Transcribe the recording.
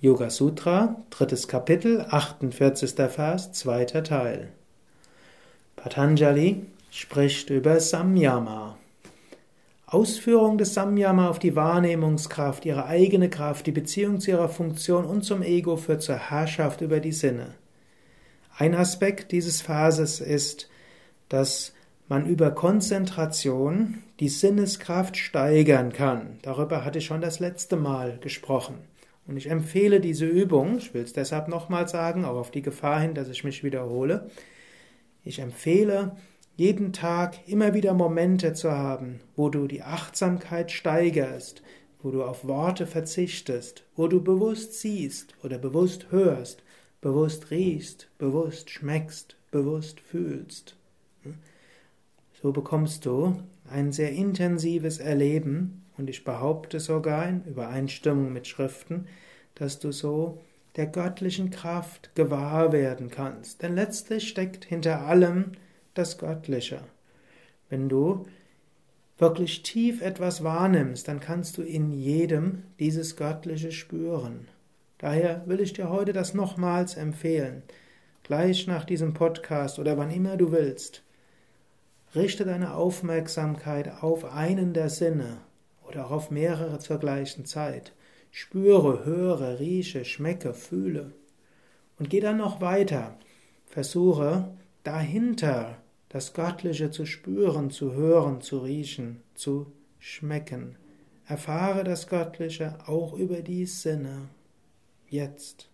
Yoga Sutra, drittes Kapitel, 48. Vers, zweiter Teil. Patanjali spricht über Samyama. Ausführung des Samyama auf die Wahrnehmungskraft, ihre eigene Kraft, die Beziehung zu ihrer Funktion und zum Ego führt zur Herrschaft über die Sinne. Ein Aspekt dieses Verses ist, dass man über Konzentration die Sinneskraft steigern kann. Darüber hatte ich schon das letzte Mal gesprochen. Und ich empfehle diese Übung, ich will es deshalb nochmal sagen, auch auf die Gefahr hin, dass ich mich wiederhole. Ich empfehle, jeden Tag immer wieder Momente zu haben, wo du die Achtsamkeit steigerst, wo du auf Worte verzichtest, wo du bewusst siehst oder bewusst hörst, bewusst riechst, bewusst schmeckst, bewusst fühlst. So bekommst du ein sehr intensives Erleben und ich behaupte sogar in Übereinstimmung mit Schriften, dass du so der göttlichen Kraft gewahr werden kannst. Denn letztlich steckt hinter allem das Göttliche. Wenn du wirklich tief etwas wahrnimmst, dann kannst du in jedem dieses Göttliche spüren. Daher will ich dir heute das nochmals empfehlen. Gleich nach diesem Podcast oder wann immer du willst. Richte deine Aufmerksamkeit auf einen der Sinne oder auch auf mehrere zur gleichen Zeit. Spüre, höre, rieche, schmecke, fühle. Und geh dann noch weiter. Versuche dahinter das Göttliche zu spüren, zu hören, zu riechen, zu schmecken. Erfahre das Göttliche auch über die Sinne. Jetzt.